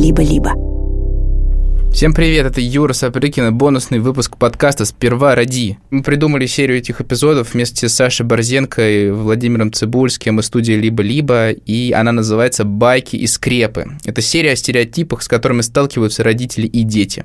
«Либо-либо». Всем привет, это Юра Сапрыкин, бонусный выпуск подкаста «Сперва ради». Мы придумали серию этих эпизодов вместе с Сашей Борзенко и Владимиром Цибульским из студии «Либо-либо», и она называется «Байки и скрепы». Это серия о стереотипах, с которыми сталкиваются родители и дети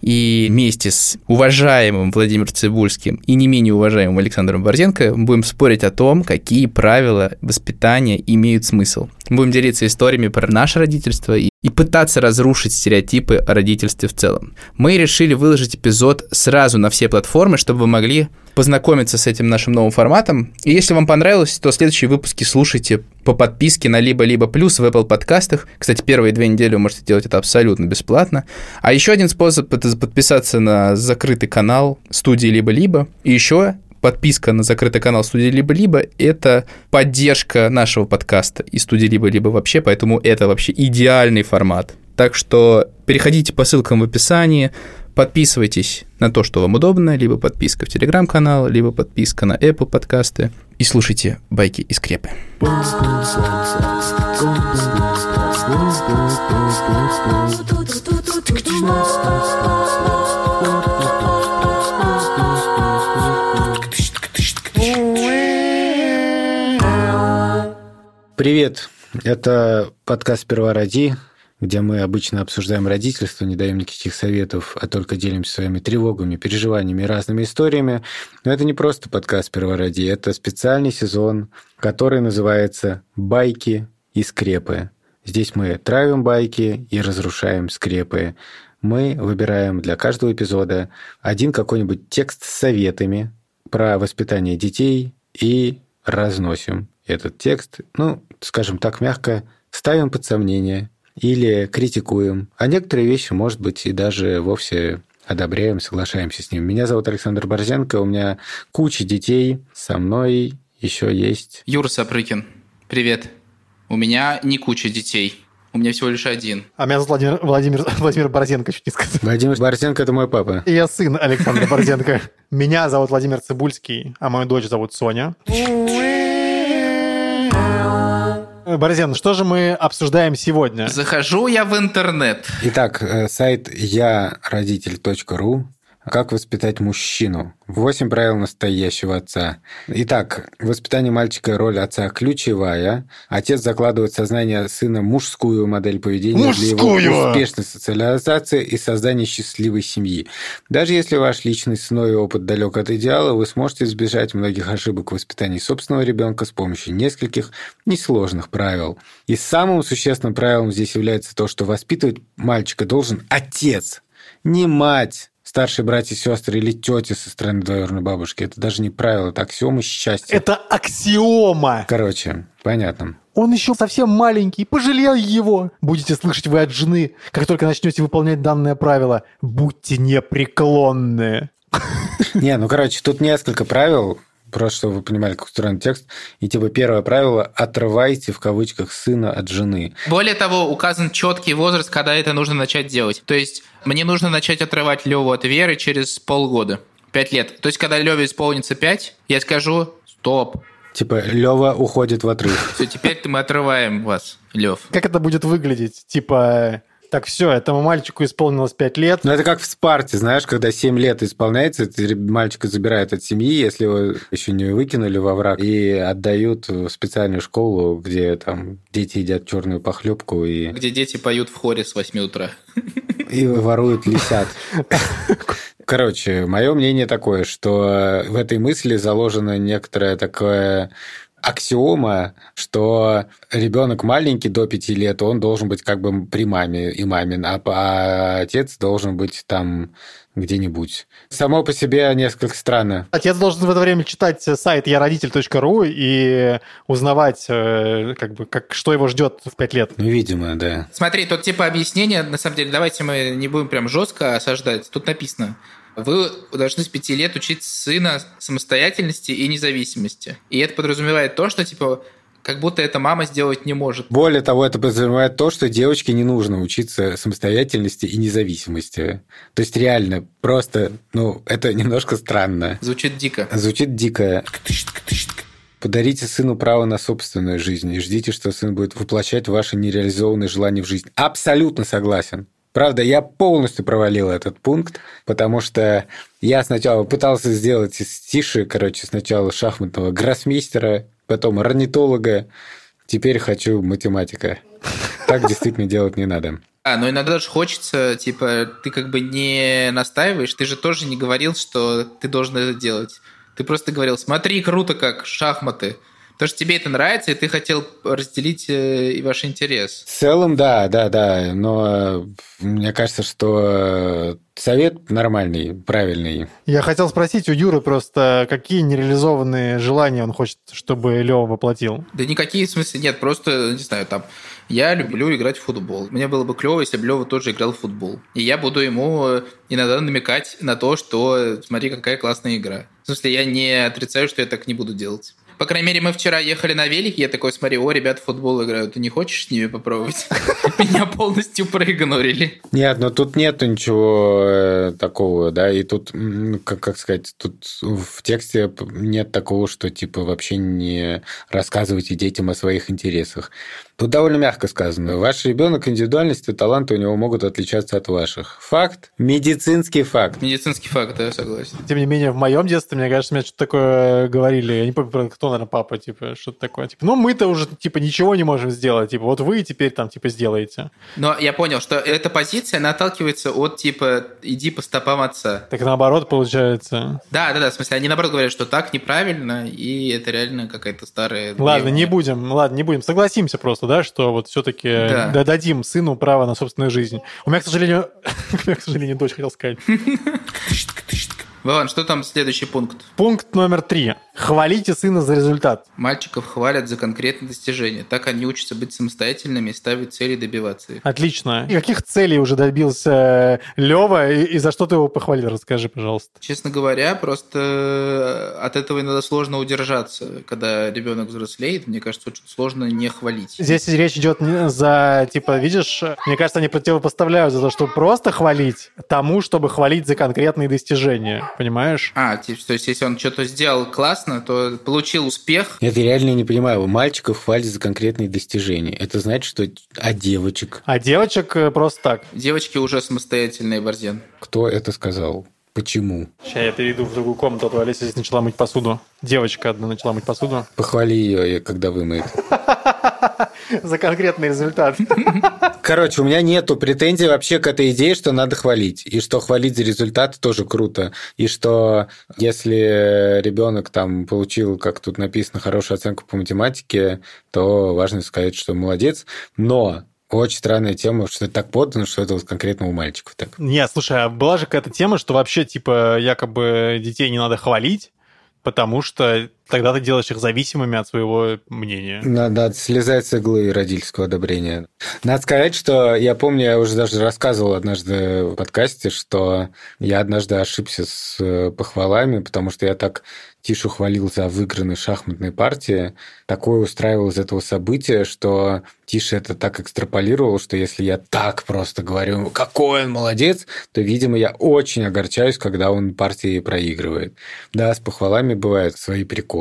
и вместе с уважаемым Владимиром Цибульским и не менее уважаемым Александром Борзенко будем спорить о том, какие правила воспитания имеют смысл. Будем делиться историями про наше родительство и, и пытаться разрушить стереотипы о родительстве в целом. Мы решили выложить эпизод сразу на все платформы, чтобы вы могли познакомиться с этим нашим новым форматом. И если вам понравилось, то следующие выпуски слушайте по подписке на либо-либо плюс в Apple подкастах. Кстати, первые две недели вы можете делать это абсолютно бесплатно. А еще один способ – это подписаться на закрытый канал студии либо-либо. И еще подписка на закрытый канал студии «Либо-либо» — это поддержка нашего подкаста и студии «Либо-либо» вообще, поэтому это вообще идеальный формат. Так что переходите по ссылкам в описании, Подписывайтесь на то, что вам удобно, либо подписка в Телеграм-канал, либо подписка на Apple подкасты. И слушайте байки и скрепы. Привет, это подкаст «Сперва ради», где мы обычно обсуждаем родительство, не даем никаких советов, а только делимся своими тревогами, переживаниями разными историями. Но это не просто подкаст «Первороди», это специальный сезон, который называется «Байки и скрепы». Здесь мы травим байки и разрушаем скрепы. Мы выбираем для каждого эпизода один какой-нибудь текст с советами про воспитание детей и разносим этот текст, ну, скажем так, мягко, ставим под сомнение – или критикуем, а некоторые вещи, может быть, и даже вовсе одобряем, соглашаемся с ним. Меня зовут Александр Борзенко, у меня куча детей, со мной еще есть... Юра Сапрыкин, привет. У меня не куча детей, у меня всего лишь один. А меня зовут Владимир, Владимир, Владимир Борзенко, чуть не сказал. Владимир Борзенко – это мой папа. И я сын Александра Борзенко. Меня зовут Владимир Цибульский, а мою дочь зовут Соня. Борзен, что же мы обсуждаем сегодня? Захожу я в интернет. Итак, э, сайт я родитель.ру как воспитать мужчину? Восемь правил настоящего отца. Итак, воспитание мальчика роль отца ключевая. Отец закладывает в сознание сына мужскую модель поведения мужскую! для его успешной социализации и создания счастливой семьи. Даже если ваш личный сной опыт далек от идеала, вы сможете избежать многих ошибок в воспитании собственного ребенка с помощью нескольких несложных правил. И самым существенным правилом здесь является то, что воспитывать мальчика должен отец, не мать старшие братья и сестры или тети со стороны двоюродной бабушки. Это даже не правило, это аксиома счастья. Это аксиома! Короче, понятно. Он еще совсем маленький, пожалел его. Будете слышать вы от жены, как только начнете выполнять данное правило. Будьте непреклонны. Не, ну, короче, тут несколько правил, просто чтобы вы понимали, как устроен текст. И типа первое правило – отрывайте в кавычках сына от жены. Более того, указан четкий возраст, когда это нужно начать делать. То есть мне нужно начать отрывать Леву от Веры через полгода. Пять лет. То есть, когда Леве исполнится пять, я скажу «стоп». Типа, Лева уходит в отрыв. Все, теперь мы отрываем вас, Лев. Как это будет выглядеть? Типа, так, все, этому мальчику исполнилось 5 лет. Ну, это как в Спарте, знаешь, когда 7 лет исполняется, мальчика забирают от семьи, если его еще не выкинули во враг, и отдают в специальную школу, где там дети едят черную похлебку и... Где дети поют в хоре с 8 утра. И воруют лисят. Короче, мое мнение такое, что в этой мысли заложено некоторое такое аксиома, что ребенок маленький до пяти лет, он должен быть как бы при маме и мамин, а, а отец должен быть там где-нибудь. Само по себе несколько странно. Отец должен в это время читать сайт я родитель.ру и узнавать, э, как бы, как, что его ждет в пять лет. Ну, видимо, да. Смотри, тут типа объяснение, на самом деле, давайте мы не будем прям жестко осаждать. Тут написано, вы должны с пяти лет учить сына самостоятельности и независимости. И это подразумевает то, что, типа, как будто эта мама сделать не может. Более того, это подразумевает то, что девочке не нужно учиться самостоятельности и независимости. То есть реально, просто, ну, это немножко странно. Звучит дико. Звучит дико. Подарите сыну право на собственную жизнь и ждите, что сын будет воплощать ваши нереализованные желания в жизнь. Абсолютно согласен. Правда, я полностью провалил этот пункт, потому что я сначала пытался сделать из Тиши, короче, сначала шахматного гроссмейстера, потом орнитолога, теперь хочу математика. Так действительно делать не надо. А, но иногда же хочется, типа, ты как бы не настаиваешь, ты же тоже не говорил, что ты должен это делать. Ты просто говорил, смотри, круто как, шахматы. Потому что тебе это нравится, и ты хотел разделить э, и ваш интерес. В целом, да, да, да. Но мне кажется, что совет нормальный, правильный. Я хотел спросить у Юры просто, какие нереализованные желания он хочет, чтобы Лева воплотил? Да никакие в смысле нет, просто, не знаю, там, я люблю играть в футбол. Мне было бы клево, если бы Лева тоже играл в футбол. И я буду ему иногда намекать на то, что смотри, какая классная игра. В смысле, я не отрицаю, что я так не буду делать. По крайней мере, мы вчера ехали на велике, я такой смотри, о, ребята в футбол играют, ты не хочешь с ними попробовать? Меня полностью проигнорили. Нет, но тут нету ничего э, такого, да, и тут, как, сказать, тут в тексте нет такого, что типа вообще не рассказывайте детям о своих интересах. Тут довольно мягко сказано. Ваш ребенок индивидуальности, таланты у него могут отличаться от ваших. Факт. Медицинский факт. Медицинский факт, да, я согласен. Тем не менее, в моем детстве, мне кажется, мне что-то такое говорили. Я не помню, кто, наверное, папа, типа, что-то такое. Типа, ну, мы-то уже, типа, ничего не можем сделать. Типа, вот вы теперь там, типа, сделаете. Но я понял, что эта позиция, она отталкивается от, типа, иди по стопам отца. Так наоборот, получается. Да, да, да, в смысле, они наоборот говорят, что так неправильно, и это реально какая-то старая... Ладно, древняя. не будем, ладно, не будем. Согласимся просто, да, что вот все-таки да. дадим сыну право на собственную жизнь. У меня, к сожалению, у меня, к сожалению, дочь хотел сказать. Вован, что там следующий пункт? Пункт номер три. Хвалите сына за результат. Мальчиков хвалят за конкретные достижения. Так они учатся быть самостоятельными и ставить цели и добиваться их. Отлично. И каких целей уже добился Лева и, и за что ты его похвалил? Расскажи, пожалуйста. Честно говоря, просто от этого иногда сложно удержаться. Когда ребенок взрослеет, мне кажется, очень сложно не хвалить. Здесь речь идет за, типа, видишь, мне кажется, они противопоставляют за то, чтобы просто хвалить тому, чтобы хвалить за конкретные достижения. Понимаешь? А, то есть если он что-то сделал классно, классно, то получил успех. Это я реально не понимаю. Мальчиков хвалят за конкретные достижения. Это значит, что... А девочек? А девочек э, просто так. Девочки уже самостоятельные, Борзен. Кто это сказал? Почему? Сейчас я перейду в другую комнату, а Олеся здесь начала мыть посуду. Девочка одна начала мыть посуду. Похвали ее, когда вымыет. За конкретный результат. Короче, у меня нету претензий вообще к этой идее, что надо хвалить. И что хвалить за результат тоже круто. И что если ребенок там получил, как тут написано, хорошую оценку по математике, то важно сказать, что молодец. Но очень странная тема, что это так подано, что это вот конкретно у мальчиков так. Нет, слушай, а была же какая-то тема, что вообще, типа, якобы детей не надо хвалить, потому что тогда ты делаешь их зависимыми от своего мнения. Надо слезать с иглы родительского одобрения. Надо сказать, что я помню, я уже даже рассказывал однажды в подкасте, что я однажды ошибся с э, похвалами, потому что я так Тишу хвалил за выигранные шахматные партии. Такое устраивал из этого события, что Тиша это так экстраполировал, что если я так просто говорю, какой он молодец, то, видимо, я очень огорчаюсь, когда он партии проигрывает. Да, с похвалами бывают свои приколы.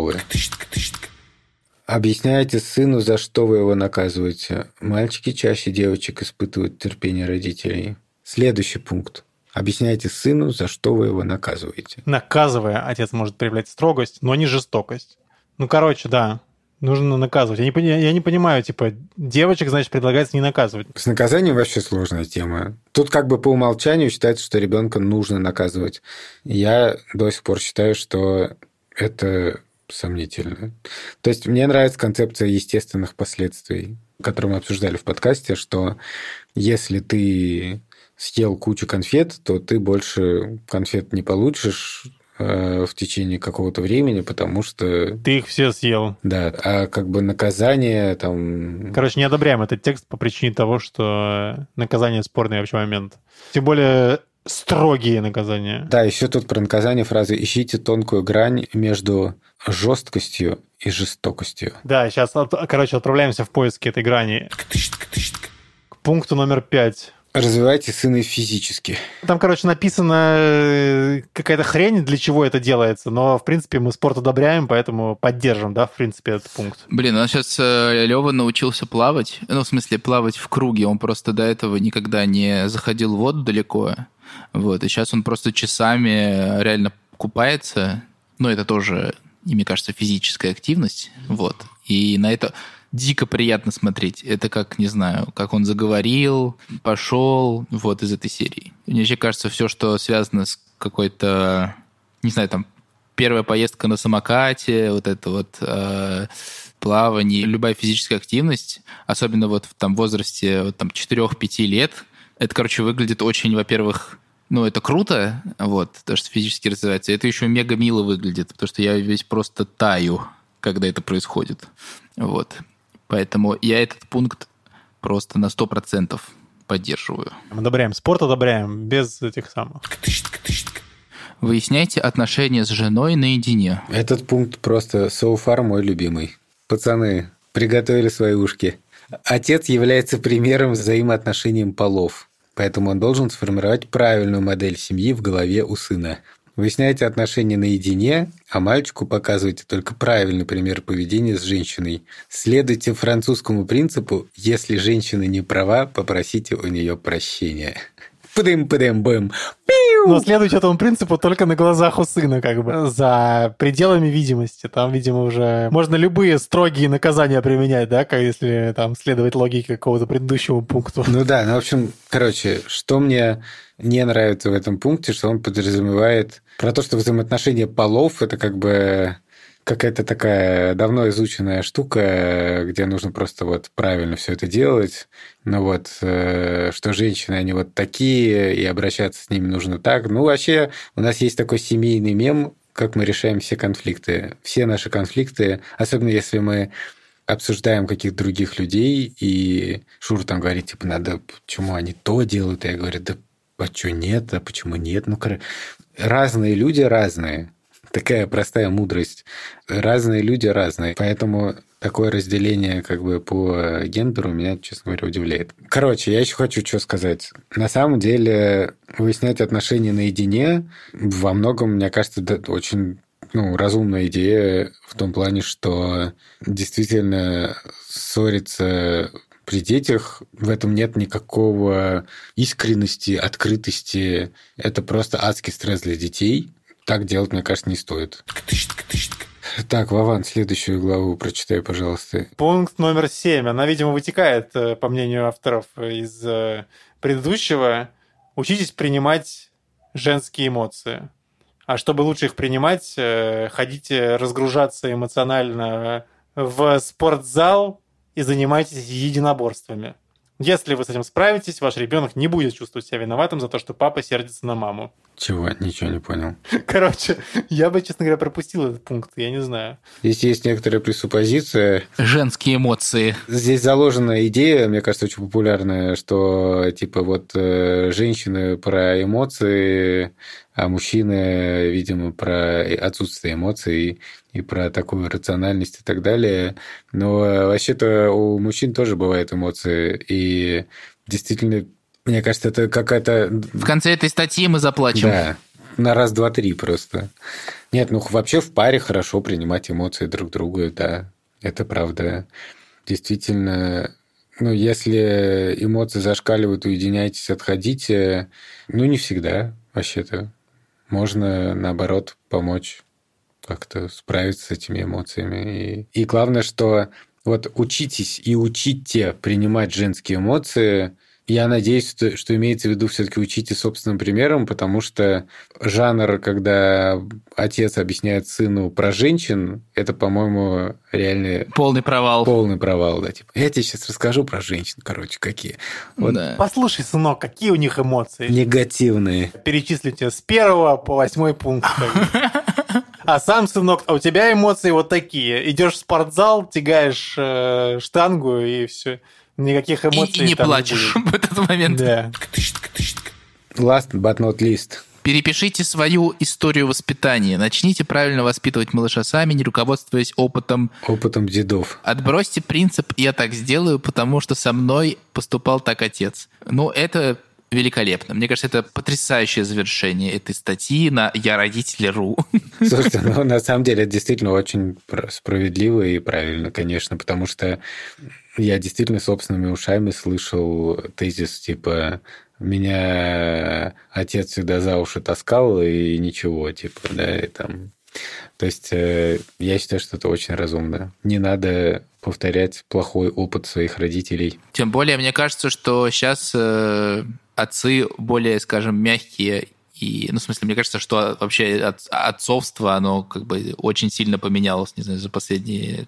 Объясняйте сыну, за что вы его наказываете. Мальчики чаще девочек испытывают терпение родителей. Следующий пункт. Объясняйте сыну, за что вы его наказываете. Наказывая, отец может проявлять строгость, но не жестокость. Ну, короче, да, нужно наказывать. Я не, я не понимаю, типа, девочек, значит, предлагается не наказывать. С наказанием вообще сложная тема. Тут как бы по умолчанию считается, что ребенка нужно наказывать. Я до сих пор считаю, что это сомнительно. То есть мне нравится концепция естественных последствий, которую мы обсуждали в подкасте, что если ты съел кучу конфет, то ты больше конфет не получишь э, в течение какого-то времени, потому что... Ты их все съел. Да, а как бы наказание там... Короче, не одобряем этот текст по причине того, что наказание спорный вообще момент. Тем более строгие наказания. Да, еще тут про наказание фразы «ищите тонкую грань между жесткостью и жестокостью». Да, сейчас, короче, отправляемся в поиски этой грани. К пункту номер пять Развивайте сына физически. Там, короче, написано э, какая-то хрень, для чего это делается, но, в принципе, мы спорт одобряем, поэтому поддержим, да, в принципе, этот пункт. Блин, у нас сейчас э, Лева научился плавать, ну, в смысле, плавать в круге, он просто до этого никогда не заходил в воду далеко, вот, и сейчас он просто часами реально купается, ну, это тоже, мне кажется, физическая активность, вот, и на это дико приятно смотреть. Это как, не знаю, как он заговорил, пошел, вот из этой серии. Мне вообще кажется, все, что связано с какой-то, не знаю, там, первая поездка на самокате, вот это вот э, плавание, любая физическая активность, особенно вот в там возрасте вот, там 4-5 лет, это, короче, выглядит очень, во-первых, ну, это круто, вот, то, что физически развивается. Это еще мега мило выглядит, потому что я весь просто таю, когда это происходит. Вот. Поэтому я этот пункт просто на 100% поддерживаю. Мы одобряем. Спорт одобряем, без этих самых. Выясняйте отношения с женой наедине. Этот пункт просто so far мой любимый. Пацаны, приготовили свои ушки. Отец является примером взаимоотношениям полов, поэтому он должен сформировать правильную модель семьи в голове у сына. Выясняйте отношения наедине, а мальчику показывайте только правильный пример поведения с женщиной. Следуйте французскому принципу «если женщина не права, попросите у нее прощения». Пыдым-пыдым-бым. Но следует этому принципу только на глазах у сына, как бы, за пределами видимости. Там, видимо, уже можно любые строгие наказания применять, да, как если там следовать логике какого-то предыдущего пункта. Ну да, ну, в общем, короче, что мне не нравится в этом пункте, что он подразумевает про то, что взаимоотношения полов – это как бы какая-то такая давно изученная штука, где нужно просто вот правильно все это делать. Ну вот, э, что женщины, они вот такие, и обращаться с ними нужно так. Ну, вообще, у нас есть такой семейный мем, как мы решаем все конфликты. Все наши конфликты, особенно если мы обсуждаем каких-то других людей, и Шур там говорит, типа, надо, почему они то делают, и я говорю, да а что нет, а почему нет? Ну, разные люди разные такая простая мудрость. Разные люди разные, поэтому такое разделение как бы по гендеру меня, честно говоря, удивляет. Короче, я еще хочу что сказать. На самом деле выяснять отношения наедине во многом, мне кажется, очень ну, разумная идея в том плане, что действительно ссориться при детях в этом нет никакого искренности, открытости. Это просто адский стресс для детей так делать, мне кажется, не стоит. Так, Вован, следующую главу прочитай, пожалуйста. Пункт номер семь. Она, видимо, вытекает, э, по мнению авторов, из э, предыдущего. Учитесь принимать женские эмоции. А чтобы лучше их принимать, э, ходите разгружаться эмоционально в спортзал и занимайтесь единоборствами. Если вы с этим справитесь, ваш ребенок не будет чувствовать себя виноватым за то, что папа сердится на маму. Чего? Ничего не понял. Короче, я бы, честно говоря, пропустил этот пункт, я не знаю. Здесь есть некоторая пресуппозиция. Женские эмоции. Здесь заложена идея, мне кажется, очень популярная, что типа вот э, женщины про эмоции, а мужчины, видимо, про отсутствие эмоций и про такую рациональность и так далее. Но э, вообще-то у мужчин тоже бывают эмоции, и действительно мне кажется, это какая-то... В конце этой статьи мы заплачем. Да, на раз, два, три просто. Нет, ну вообще в паре хорошо принимать эмоции друг друга, да, это правда. Действительно, ну, если эмоции зашкаливают, уединяйтесь, отходите. Ну, не всегда, вообще-то. Можно, наоборот, помочь как-то справиться с этими эмоциями. И, и главное, что вот учитесь и учите принимать женские эмоции – я надеюсь, что, что имеется в виду все-таки учите собственным примером, потому что жанр, когда отец объясняет сыну про женщин, это, по-моему, реально... Полный провал. Полный провал, да. Типа, я тебе сейчас расскажу про женщин, короче, какие. Вот. Да. Послушай, сынок, какие у них эмоции? Негативные. Перечислите с первого по восьмой пункт. А сам, сынок, а у тебя эмоции вот такие. Идешь в спортзал, тягаешь э, штангу и все. Никаких эмоций И, и не плачешь не в этот момент. Да. Last but not least. Перепишите свою историю воспитания. Начните правильно воспитывать малыша сами, не руководствуясь опытом. Опытом дедов. Отбросьте принцип «я так сделаю, потому что со мной поступал так отец». Ну, это великолепно. Мне кажется, это потрясающее завершение этой статьи на «Я родитель.ру». Слушайте, ну, на самом деле, это действительно очень справедливо и правильно, конечно, потому что я действительно собственными ушами слышал тезис типа меня отец всегда за уши таскал, и ничего, типа, да, и там... То есть э, я считаю, что это очень разумно. Не надо повторять плохой опыт своих родителей. Тем более, мне кажется, что сейчас э, отцы более, скажем, мягкие и, ну, в смысле, мне кажется, что вообще от, отцовство, оно как бы очень сильно поменялось, не знаю, за последние...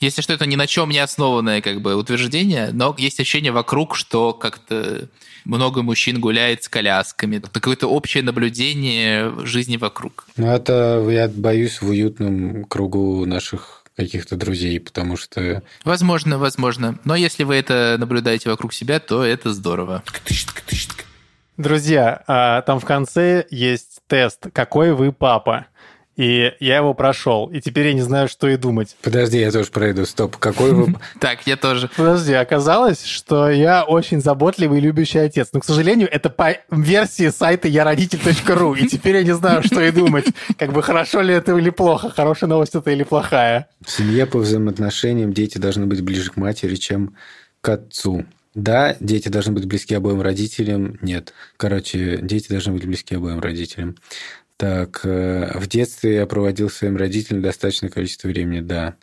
Если что, это ни на чем не основанное как бы утверждение, но есть ощущение вокруг, что как-то много мужчин гуляет с колясками. Это какое-то общее наблюдение жизни вокруг. Ну, это, я боюсь, в уютном кругу наших каких-то друзей, потому что... Возможно, возможно. Но если вы это наблюдаете вокруг себя, то это здорово. Друзья, а, там в конце есть тест «Какой вы папа?». И я его прошел, и теперь я не знаю, что и думать. Подожди, я тоже пройду. Стоп, какой вы... Так, я тоже. Подожди, оказалось, что я очень заботливый и любящий отец. Но, к сожалению, это по версии сайта я родитель.ру. И теперь я не знаю, что и думать. Как бы хорошо ли это или плохо, хорошая новость это или плохая. В семье по взаимоотношениям дети должны быть ближе к матери, чем к отцу. Да, дети должны быть близки обоим родителям. Нет. Короче, дети должны быть близки обоим родителям. Так, э, в детстве я проводил своим родителям достаточное количество времени, да.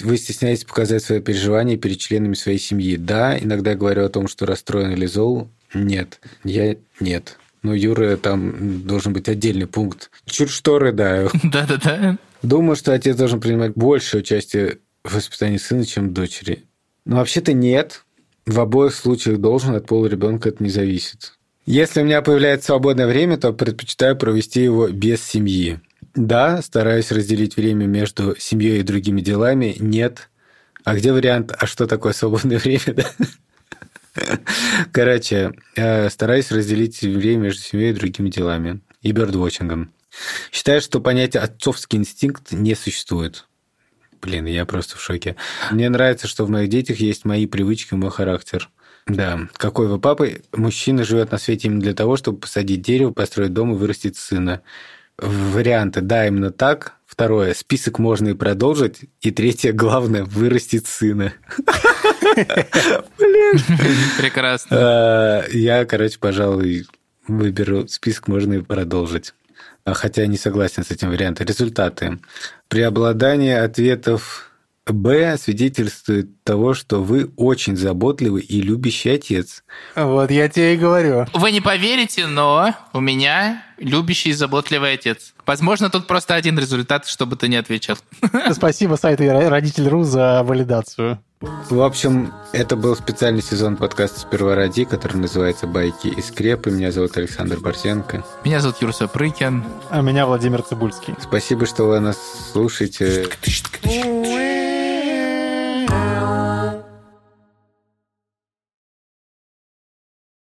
Вы стесняетесь показать свои переживания перед членами своей семьи? Да. Иногда говорю о том, что расстроен или зол? Нет. Я нет. Но Юра, там должен быть отдельный пункт. Чуть что рыдаю. Да-да-да. Думаю, что отец должен принимать большее участие в воспитании сына, чем дочери. Но вообще-то нет. В обоих случаях должен, от пола ребенка это не зависит. Если у меня появляется свободное время, то предпочитаю провести его без семьи. Да, стараюсь разделить время между семьей и другими делами. Нет. А где вариант, а что такое свободное время? Короче, э, стараюсь разделить время между семьей и другими делами. И бердвотчингом. Считаю, что понятие отцовский инстинкт не существует. Блин, я просто в шоке. Мне нравится, что в моих детях есть мои привычки, мой характер. Да, какой вы папа? Мужчина живет на свете именно для того, чтобы посадить дерево, построить дом и вырастить сына. Варианты, да, именно так. Второе, список можно и продолжить. И третье, главное, вырастить сына. Блин. Прекрасно. А, я, короче, пожалуй, выберу список можно и продолжить. А, хотя не согласен с этим вариантом. Результаты. Преобладание ответов Б свидетельствует того, что вы очень заботливый и любящий отец. Вот я тебе и говорю. Вы не поверите, но у меня любящий и заботливый отец. Возможно, тут просто один результат, чтобы ты не отвечал. Спасибо сайту Родитель.ру за валидацию. В общем, это был специальный сезон подкаста «Сперва ради», который называется «Байки и скрепы». Меня зовут Александр Борзенко. Меня зовут Юрса Прыкин. А меня Владимир Цибульский. Спасибо, что вы нас слушаете.